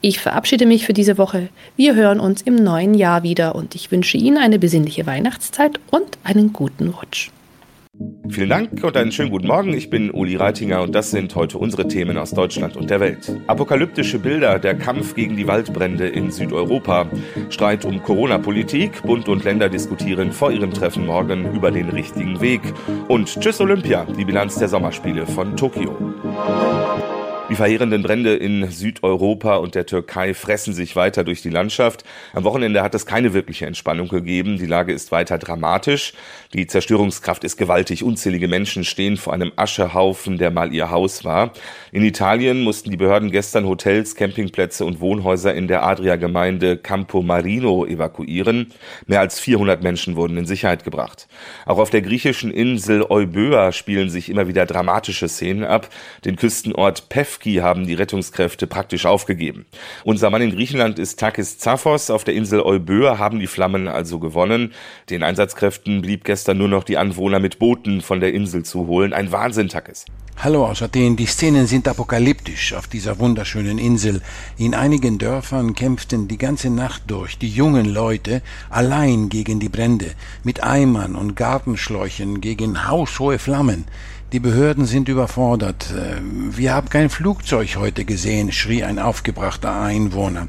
Ich verabschiede mich für diese Woche. Wir hören uns im neuen Jahr wieder und ich wünsche Ihnen eine besinnliche Weihnachtszeit und einen guten Rutsch. Vielen Dank und einen schönen guten Morgen. Ich bin Uli Reitinger und das sind heute unsere Themen aus Deutschland und der Welt. Apokalyptische Bilder, der Kampf gegen die Waldbrände in Südeuropa, Streit um Corona-Politik, Bund und Länder diskutieren vor ihrem Treffen morgen über den richtigen Weg und Tschüss Olympia, die Bilanz der Sommerspiele von Tokio. Die verheerenden Brände in Südeuropa und der Türkei fressen sich weiter durch die Landschaft. Am Wochenende hat es keine wirkliche Entspannung gegeben. Die Lage ist weiter dramatisch. Die Zerstörungskraft ist gewaltig. Unzählige Menschen stehen vor einem Aschehaufen, der mal ihr Haus war. In Italien mussten die Behörden gestern Hotels, Campingplätze und Wohnhäuser in der Adria-Gemeinde Campo Marino evakuieren. Mehr als 400 Menschen wurden in Sicherheit gebracht. Auch auf der griechischen Insel Euböa spielen sich immer wieder dramatische Szenen ab. Den Küstenort Pef Lewski haben die Rettungskräfte praktisch aufgegeben. Unser Mann in Griechenland ist Takis Zaphos. Auf der Insel Euböa haben die Flammen also gewonnen. Den Einsatzkräften blieb gestern nur noch die Anwohner mit Booten von der Insel zu holen. Ein Wahnsinn, Takis. Hallo aus Athen. Die Szenen sind apokalyptisch auf dieser wunderschönen Insel. In einigen Dörfern kämpften die ganze Nacht durch die jungen Leute allein gegen die Brände, mit Eimern und Gartenschläuchen gegen haushohe Flammen. Die Behörden sind überfordert. Äh, wir haben kein Flugzeug heute gesehen, schrie ein aufgebrachter Einwohner.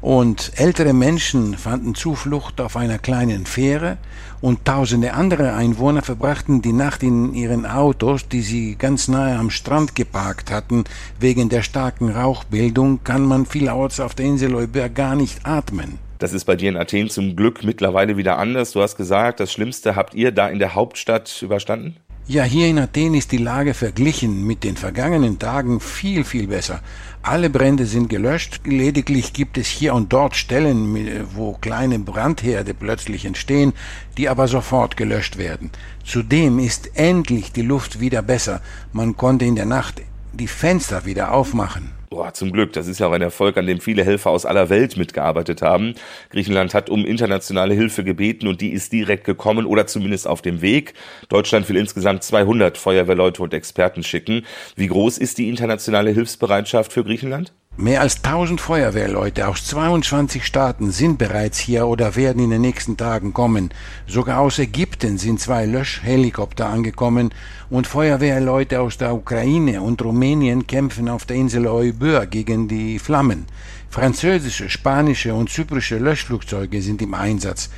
Und ältere Menschen fanden Zuflucht auf einer kleinen Fähre und tausende andere Einwohner verbrachten die Nacht in ihren Autos, die sie ganz nahe am Strand geparkt hatten. Wegen der starken Rauchbildung kann man vielerorts auf der Insel Euber gar nicht atmen. Das ist bei dir in Athen zum Glück mittlerweile wieder anders. Du hast gesagt, das Schlimmste habt ihr da in der Hauptstadt überstanden? Ja, hier in Athen ist die Lage verglichen mit den vergangenen Tagen viel, viel besser. Alle Brände sind gelöscht, lediglich gibt es hier und dort Stellen, wo kleine Brandherde plötzlich entstehen, die aber sofort gelöscht werden. Zudem ist endlich die Luft wieder besser. Man konnte in der Nacht die Fenster wieder aufmachen. Boah, zum Glück. Das ist ja auch ein Erfolg, an dem viele Helfer aus aller Welt mitgearbeitet haben. Griechenland hat um internationale Hilfe gebeten und die ist direkt gekommen oder zumindest auf dem Weg. Deutschland will insgesamt 200 Feuerwehrleute und Experten schicken. Wie groß ist die internationale Hilfsbereitschaft für Griechenland? Mehr als 1000 Feuerwehrleute aus 22 Staaten sind bereits hier oder werden in den nächsten Tagen kommen. Sogar aus Ägypten sind zwei Löschhelikopter angekommen und Feuerwehrleute aus der Ukraine und Rumänien kämpfen auf der Insel Euböa gegen die Flammen. Französische, spanische und zyprische Löschflugzeuge sind im Einsatz.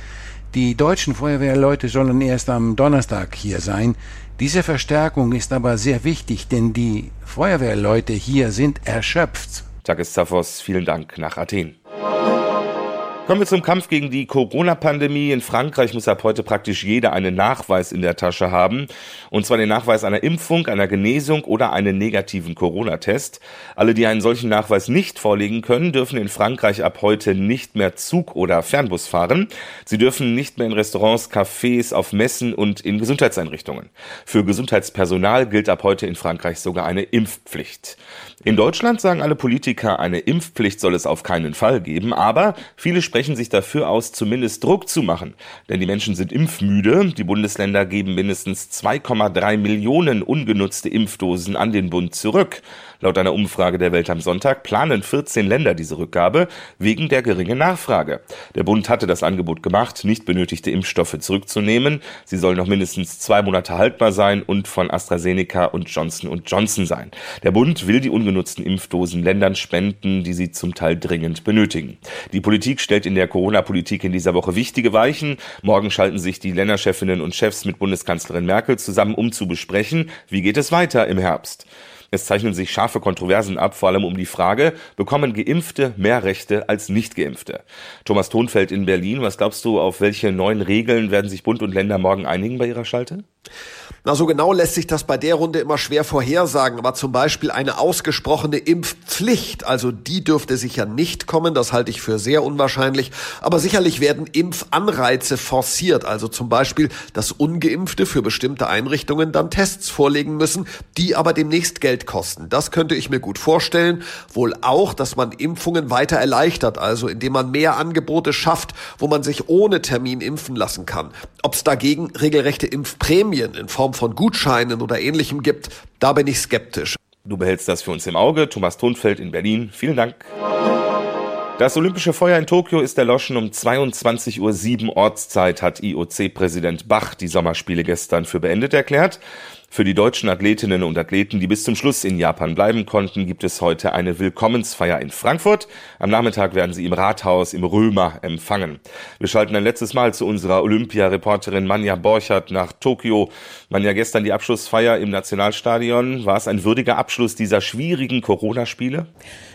Die deutschen Feuerwehrleute sollen erst am Donnerstag hier sein. Diese Verstärkung ist aber sehr wichtig, denn die Feuerwehrleute hier sind erschöpft. Takis Zaphos, vielen Dank nach Athen. Kommen wir zum Kampf gegen die Corona-Pandemie. In Frankreich muss ab heute praktisch jeder einen Nachweis in der Tasche haben. Und zwar den Nachweis einer Impfung, einer Genesung oder einen negativen Corona-Test. Alle, die einen solchen Nachweis nicht vorlegen können, dürfen in Frankreich ab heute nicht mehr Zug oder Fernbus fahren. Sie dürfen nicht mehr in Restaurants, Cafés, auf Messen und in Gesundheitseinrichtungen. Für Gesundheitspersonal gilt ab heute in Frankreich sogar eine Impfpflicht. In Deutschland sagen alle Politiker, eine Impfpflicht soll es auf keinen Fall geben, aber viele sprechen sich dafür aus, zumindest Druck zu machen. Denn die Menschen sind impfmüde. Die Bundesländer geben mindestens 2,3 Millionen ungenutzte Impfdosen an den Bund zurück. Laut einer Umfrage der Welt am Sonntag planen 14 Länder diese Rückgabe wegen der geringen Nachfrage. Der Bund hatte das Angebot gemacht, nicht benötigte Impfstoffe zurückzunehmen. Sie sollen noch mindestens zwei Monate haltbar sein und von AstraZeneca und Johnson Johnson sein. Der Bund will die ungenutzten Impfdosen Ländern spenden, die sie zum Teil dringend benötigen. Die Politik stellt in der Corona-Politik in dieser Woche wichtige Weichen. Morgen schalten sich die Länderchefinnen und Chefs mit Bundeskanzlerin Merkel zusammen, um zu besprechen, wie geht es weiter im Herbst. Es zeichnen sich scharfe Kontroversen ab, vor allem um die Frage, bekommen Geimpfte mehr Rechte als Nicht-Geimpfte? Thomas Thonfeld in Berlin, was glaubst du, auf welche neuen Regeln werden sich Bund und Länder morgen einigen bei ihrer Schalte? Na, so genau lässt sich das bei der Runde immer schwer vorhersagen, aber zum Beispiel eine ausgesprochene Impfpflicht, also die dürfte sicher nicht kommen, das halte ich für sehr unwahrscheinlich, aber sicherlich werden Impfanreize forciert, also zum Beispiel, dass Ungeimpfte für bestimmte Einrichtungen dann Tests vorlegen müssen, die aber demnächst Geld kosten. Das könnte ich mir gut vorstellen, wohl auch, dass man Impfungen weiter erleichtert, also indem man mehr Angebote schafft, wo man sich ohne Termin impfen lassen kann. Ob es dagegen regelrechte Impfprämien in Form Form von Gutscheinen oder ähnlichem gibt, da bin ich skeptisch. Du behältst das für uns im Auge. Thomas Thunfeld in Berlin. Vielen Dank. Das Olympische Feuer in Tokio ist erloschen um 22.07 Uhr Ortszeit, hat IOC-Präsident Bach die Sommerspiele gestern für beendet erklärt. Für die deutschen Athletinnen und Athleten, die bis zum Schluss in Japan bleiben konnten, gibt es heute eine Willkommensfeier in Frankfurt. Am Nachmittag werden sie im Rathaus im Römer empfangen. Wir schalten ein letztes Mal zu unserer Olympia-Reporterin Manja Borchert nach Tokio. Manja, gestern die Abschlussfeier im Nationalstadion. War es ein würdiger Abschluss dieser schwierigen Corona-Spiele?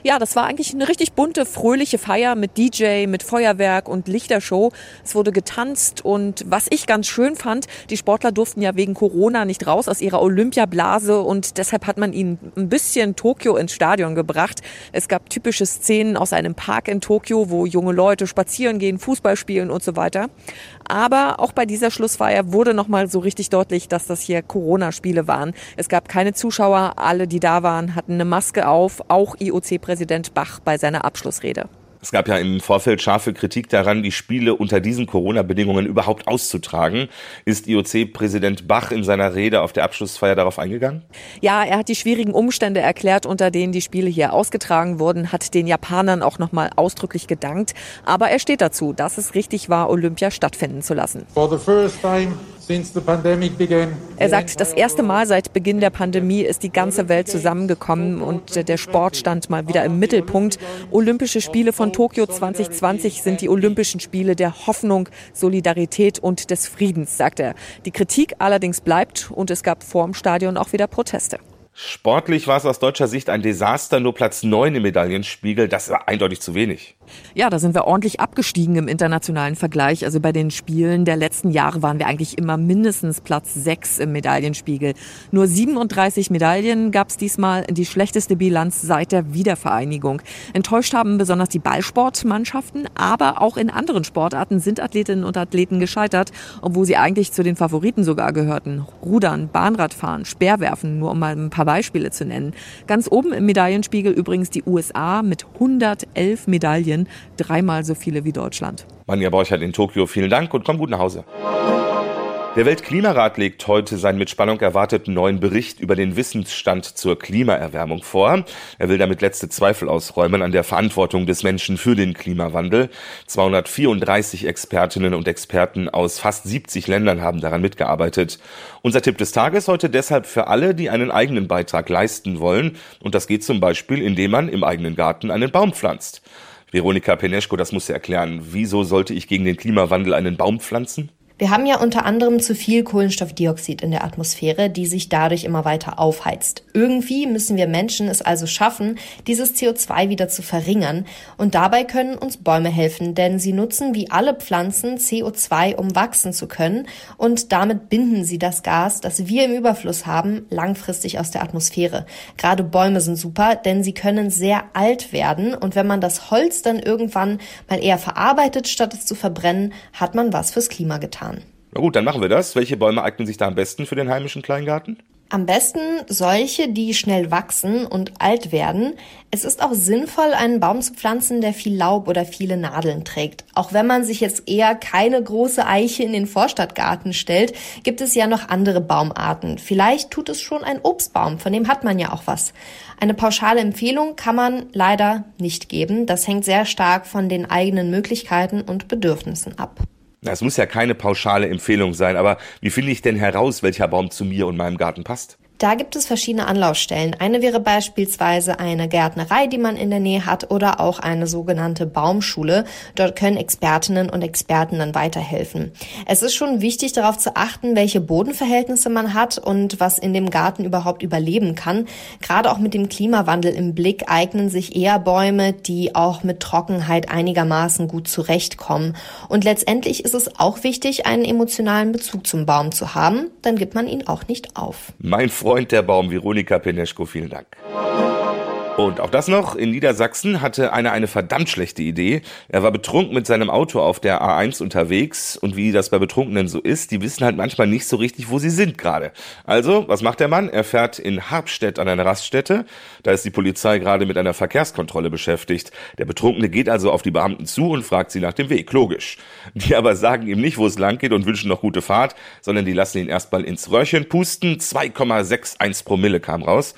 Ja, das war eigentlich eine richtig bunte, fröhliche Feier mit DJ, mit Feuerwerk und Lichtershow. Es wurde getanzt und was ich ganz schön fand, die Sportler durften ja wegen Corona nicht raus aus ihrer Olympiablase und deshalb hat man ihnen ein bisschen Tokio ins Stadion gebracht. Es gab typische Szenen aus einem Park in Tokio, wo junge Leute spazieren gehen, Fußball spielen und so weiter. Aber auch bei dieser Schlussfeier wurde nochmal so richtig deutlich, dass das hier Corona-Spiele waren. Es gab keine Zuschauer, alle, die da waren, hatten eine Maske auf, auch IOC-Präsident Bach bei seiner Abschlussrede. Es gab ja im Vorfeld scharfe Kritik daran, die Spiele unter diesen Corona-Bedingungen überhaupt auszutragen. Ist IOC-Präsident Bach in seiner Rede auf der Abschlussfeier darauf eingegangen? Ja, er hat die schwierigen Umstände erklärt, unter denen die Spiele hier ausgetragen wurden, hat den Japanern auch nochmal ausdrücklich gedankt. Aber er steht dazu, dass es richtig war, Olympia stattfinden zu lassen. For the first time er sagt, das erste Mal seit Beginn der Pandemie ist die ganze Welt zusammengekommen und der Sport stand mal wieder im Mittelpunkt. Olympische Spiele von Tokio 2020 sind die Olympischen Spiele der Hoffnung, Solidarität und des Friedens, sagt er. Die Kritik allerdings bleibt und es gab vor dem Stadion auch wieder Proteste. Sportlich war es aus deutscher Sicht ein Desaster, nur Platz 9 im Medaillenspiegel, das war eindeutig zu wenig. Ja, da sind wir ordentlich abgestiegen im internationalen Vergleich. Also bei den Spielen der letzten Jahre waren wir eigentlich immer mindestens Platz 6 im Medaillenspiegel. Nur 37 Medaillen gab es diesmal, die schlechteste Bilanz seit der Wiedervereinigung. Enttäuscht haben besonders die Ballsportmannschaften, aber auch in anderen Sportarten sind Athletinnen und Athleten gescheitert, obwohl sie eigentlich zu den Favoriten sogar gehörten. Rudern, Bahnradfahren, Speerwerfen, nur um mal ein paar Beispiele zu nennen. Ganz oben im Medaillenspiegel übrigens die USA mit 111 Medaillen. Medaillen, dreimal so viele wie Deutschland. Manja Borchert in Tokio, vielen Dank und komm gut nach Hause. Der Weltklimarat legt heute seinen mit Spannung erwarteten neuen Bericht über den Wissensstand zur Klimaerwärmung vor. Er will damit letzte Zweifel ausräumen an der Verantwortung des Menschen für den Klimawandel. 234 Expertinnen und Experten aus fast 70 Ländern haben daran mitgearbeitet. Unser Tipp des Tages heute deshalb für alle, die einen eigenen Beitrag leisten wollen. Und das geht zum Beispiel, indem man im eigenen Garten einen Baum pflanzt. Veronika Peneschko, das muss erklären. Wieso sollte ich gegen den Klimawandel einen Baum pflanzen? Wir haben ja unter anderem zu viel Kohlenstoffdioxid in der Atmosphäre, die sich dadurch immer weiter aufheizt. Irgendwie müssen wir Menschen es also schaffen, dieses CO2 wieder zu verringern. Und dabei können uns Bäume helfen, denn sie nutzen wie alle Pflanzen CO2, um wachsen zu können. Und damit binden sie das Gas, das wir im Überfluss haben, langfristig aus der Atmosphäre. Gerade Bäume sind super, denn sie können sehr alt werden. Und wenn man das Holz dann irgendwann mal eher verarbeitet, statt es zu verbrennen, hat man was fürs Klima getan. Na gut, dann machen wir das. Welche Bäume eignen sich da am besten für den heimischen Kleingarten? Am besten solche, die schnell wachsen und alt werden. Es ist auch sinnvoll, einen Baum zu pflanzen, der viel Laub oder viele Nadeln trägt. Auch wenn man sich jetzt eher keine große Eiche in den Vorstadtgarten stellt, gibt es ja noch andere Baumarten. Vielleicht tut es schon ein Obstbaum, von dem hat man ja auch was. Eine pauschale Empfehlung kann man leider nicht geben. Das hängt sehr stark von den eigenen Möglichkeiten und Bedürfnissen ab. Das muss ja keine pauschale Empfehlung sein, aber wie finde ich denn heraus, welcher Baum zu mir und meinem Garten passt? Da gibt es verschiedene Anlaufstellen. Eine wäre beispielsweise eine Gärtnerei, die man in der Nähe hat, oder auch eine sogenannte Baumschule. Dort können Expertinnen und Experten dann weiterhelfen. Es ist schon wichtig, darauf zu achten, welche Bodenverhältnisse man hat und was in dem Garten überhaupt überleben kann. Gerade auch mit dem Klimawandel im Blick eignen sich eher Bäume, die auch mit Trockenheit einigermaßen gut zurechtkommen. Und letztendlich ist es auch wichtig, einen emotionalen Bezug zum Baum zu haben. Dann gibt man ihn auch nicht auf. Mein Freund der Baum, Veronika Peneschko, vielen Dank. Und auch das noch, in Niedersachsen hatte einer eine verdammt schlechte Idee. Er war betrunken mit seinem Auto auf der A1 unterwegs und wie das bei Betrunkenen so ist, die wissen halt manchmal nicht so richtig, wo sie sind gerade. Also, was macht der Mann? Er fährt in Harpstedt an eine Raststätte. Da ist die Polizei gerade mit einer Verkehrskontrolle beschäftigt. Der Betrunkene geht also auf die Beamten zu und fragt sie nach dem Weg. Logisch. Die aber sagen ihm nicht, wo es lang geht und wünschen noch gute Fahrt, sondern die lassen ihn erstmal ins Röhrchen pusten. 2,61 Promille kam raus.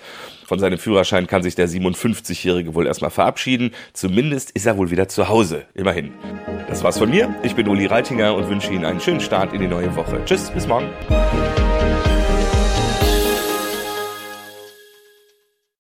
Von seinem Führerschein kann sich der 57-Jährige wohl erstmal verabschieden. Zumindest ist er wohl wieder zu Hause. Immerhin. Das war's von mir. Ich bin Uli Reitinger und wünsche Ihnen einen schönen Start in die neue Woche. Tschüss, bis morgen.